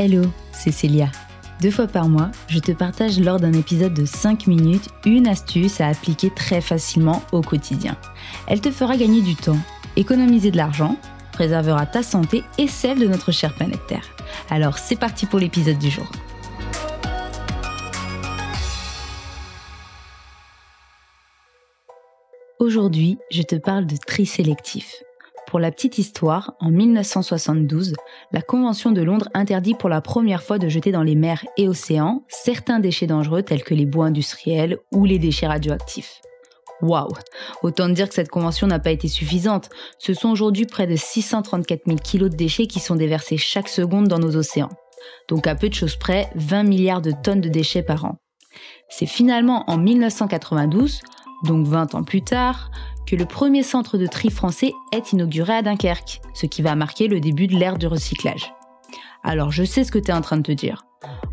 Hello, c'est Célia. Deux fois par mois, je te partage lors d'un épisode de 5 minutes une astuce à appliquer très facilement au quotidien. Elle te fera gagner du temps, économiser de l'argent, préservera ta santé et celle de notre chère planète Terre. Alors c'est parti pour l'épisode du jour. Aujourd'hui, je te parle de tri sélectif. Pour la petite histoire, en 1972, la Convention de Londres interdit pour la première fois de jeter dans les mers et océans certains déchets dangereux tels que les bois industriels ou les déchets radioactifs. Waouh Autant dire que cette convention n'a pas été suffisante. Ce sont aujourd'hui près de 634 000 kilos de déchets qui sont déversés chaque seconde dans nos océans. Donc à peu de choses près, 20 milliards de tonnes de déchets par an. C'est finalement en 1992, donc 20 ans plus tard, que le premier centre de tri français est inauguré à Dunkerque, ce qui va marquer le début de l'ère du recyclage. Alors je sais ce que tu es en train de te dire.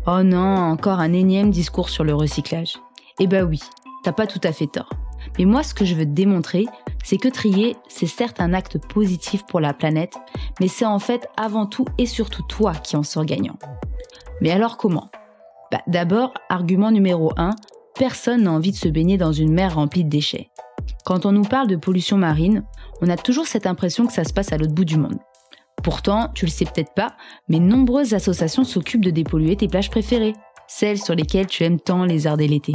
Oh non, encore un énième discours sur le recyclage. Eh ben oui, t'as pas tout à fait tort. Mais moi ce que je veux te démontrer, c'est que trier, c'est certes un acte positif pour la planète, mais c'est en fait avant tout et surtout toi qui en sors gagnant. Mais alors comment? Bah, D'abord, argument numéro 1, personne n'a envie de se baigner dans une mer remplie de déchets. Quand on nous parle de pollution marine, on a toujours cette impression que ça se passe à l'autre bout du monde. Pourtant, tu le sais peut-être pas, mais nombreuses associations s'occupent de dépolluer tes plages préférées, celles sur lesquelles tu aimes tant les arder l'été.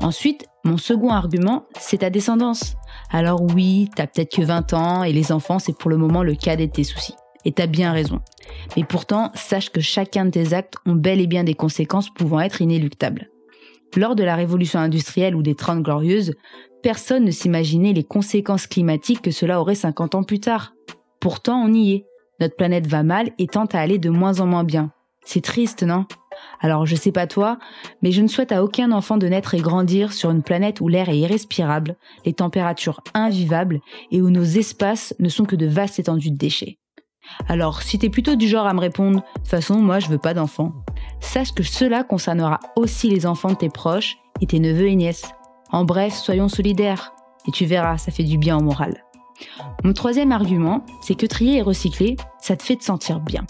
Ensuite, mon second argument, c'est ta descendance. Alors oui, t'as peut-être que 20 ans et les enfants, c'est pour le moment le cas de tes soucis. Et t'as bien raison. Mais pourtant, sache que chacun de tes actes ont bel et bien des conséquences pouvant être inéluctables. Lors de la révolution industrielle ou des Trente Glorieuses, personne ne s'imaginait les conséquences climatiques que cela aurait 50 ans plus tard. Pourtant, on y est. Notre planète va mal et tente à aller de moins en moins bien. C'est triste, non? Alors, je sais pas toi, mais je ne souhaite à aucun enfant de naître et grandir sur une planète où l'air est irrespirable, les températures invivables et où nos espaces ne sont que de vastes étendues de déchets. Alors, si t'es plutôt du genre à me répondre, de toute façon, moi je veux pas d'enfants, sache que cela concernera aussi les enfants de tes proches et tes neveux et nièces. En bref, soyons solidaires. Et tu verras, ça fait du bien au moral. Mon troisième argument, c'est que trier et recycler, ça te fait te sentir bien.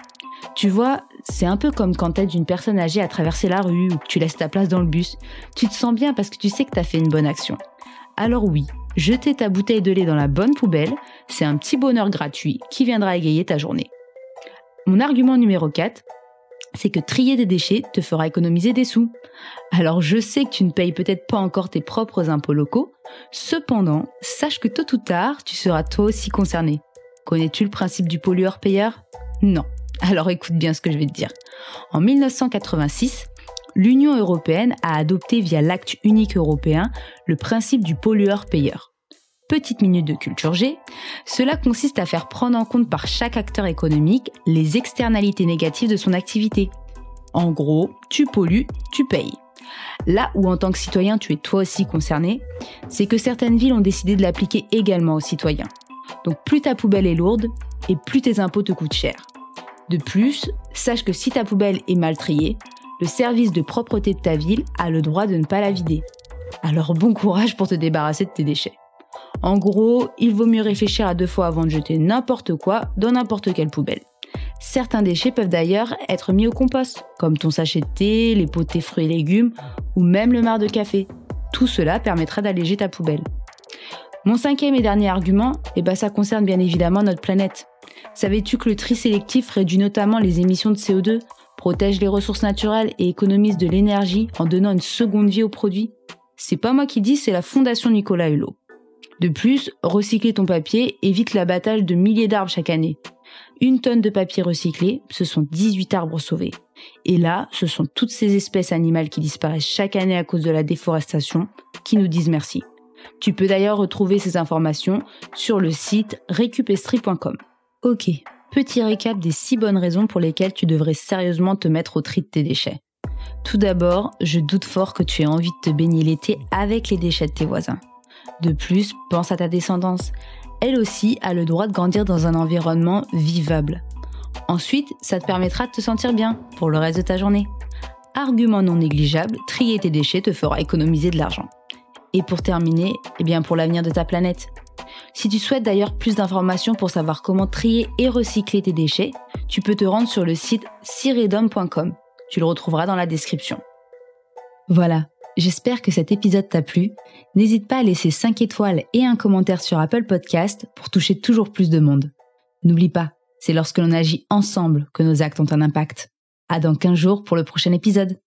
Tu vois, c'est un peu comme quand t'aides une personne âgée à traverser la rue ou que tu laisses ta place dans le bus. Tu te sens bien parce que tu sais que t'as fait une bonne action. Alors oui, jeter ta bouteille de lait dans la bonne poubelle, c'est un petit bonheur gratuit qui viendra égayer ta journée. Mon argument numéro 4, c'est que trier des déchets te fera économiser des sous. Alors je sais que tu ne payes peut-être pas encore tes propres impôts locaux, cependant, sache que tôt ou tard, tu seras toi aussi concerné. Connais-tu le principe du pollueur-payeur Non. Alors écoute bien ce que je vais te dire. En 1986, l'Union européenne a adopté via l'acte unique européen le principe du pollueur-payeur. Petite minute de culture G, cela consiste à faire prendre en compte par chaque acteur économique les externalités négatives de son activité. En gros, tu pollues, tu payes. Là où en tant que citoyen tu es toi aussi concerné, c'est que certaines villes ont décidé de l'appliquer également aux citoyens. Donc plus ta poubelle est lourde et plus tes impôts te coûtent cher. De plus, sache que si ta poubelle est mal triée, le service de propreté de ta ville a le droit de ne pas la vider. Alors bon courage pour te débarrasser de tes déchets. En gros, il vaut mieux réfléchir à deux fois avant de jeter n'importe quoi dans n'importe quelle poubelle. Certains déchets peuvent d'ailleurs être mis au compost, comme ton sachet de thé, les pots de fruits et légumes, ou même le marc de café. Tout cela permettra d'alléger ta poubelle. Mon cinquième et dernier argument, eh ben ça concerne bien évidemment notre planète. Savais-tu que le tri sélectif réduit notamment les émissions de CO2, protège les ressources naturelles et économise de l'énergie en donnant une seconde vie aux produits? C'est pas moi qui dis, c'est la Fondation Nicolas Hulot. De plus, recycler ton papier évite l'abattage de milliers d'arbres chaque année. Une tonne de papier recyclé, ce sont 18 arbres sauvés. Et là, ce sont toutes ces espèces animales qui disparaissent chaque année à cause de la déforestation qui nous disent merci. Tu peux d'ailleurs retrouver ces informations sur le site récupestri.com. Ok, petit récap des 6 bonnes raisons pour lesquelles tu devrais sérieusement te mettre au tri de tes déchets. Tout d'abord, je doute fort que tu aies envie de te baigner l'été avec les déchets de tes voisins. De plus, pense à ta descendance. Elle aussi a le droit de grandir dans un environnement vivable. Ensuite, ça te permettra de te sentir bien pour le reste de ta journée. Argument non négligeable, trier tes déchets te fera économiser de l'argent. Et pour terminer, eh bien pour l'avenir de ta planète. Si tu souhaites d'ailleurs plus d'informations pour savoir comment trier et recycler tes déchets, tu peux te rendre sur le site siredom.com. Tu le retrouveras dans la description. Voilà, j'espère que cet épisode t'a plu. N'hésite pas à laisser 5 étoiles et un commentaire sur Apple Podcast pour toucher toujours plus de monde. N'oublie pas, c'est lorsque l'on agit ensemble que nos actes ont un impact. À dans 15 jours pour le prochain épisode.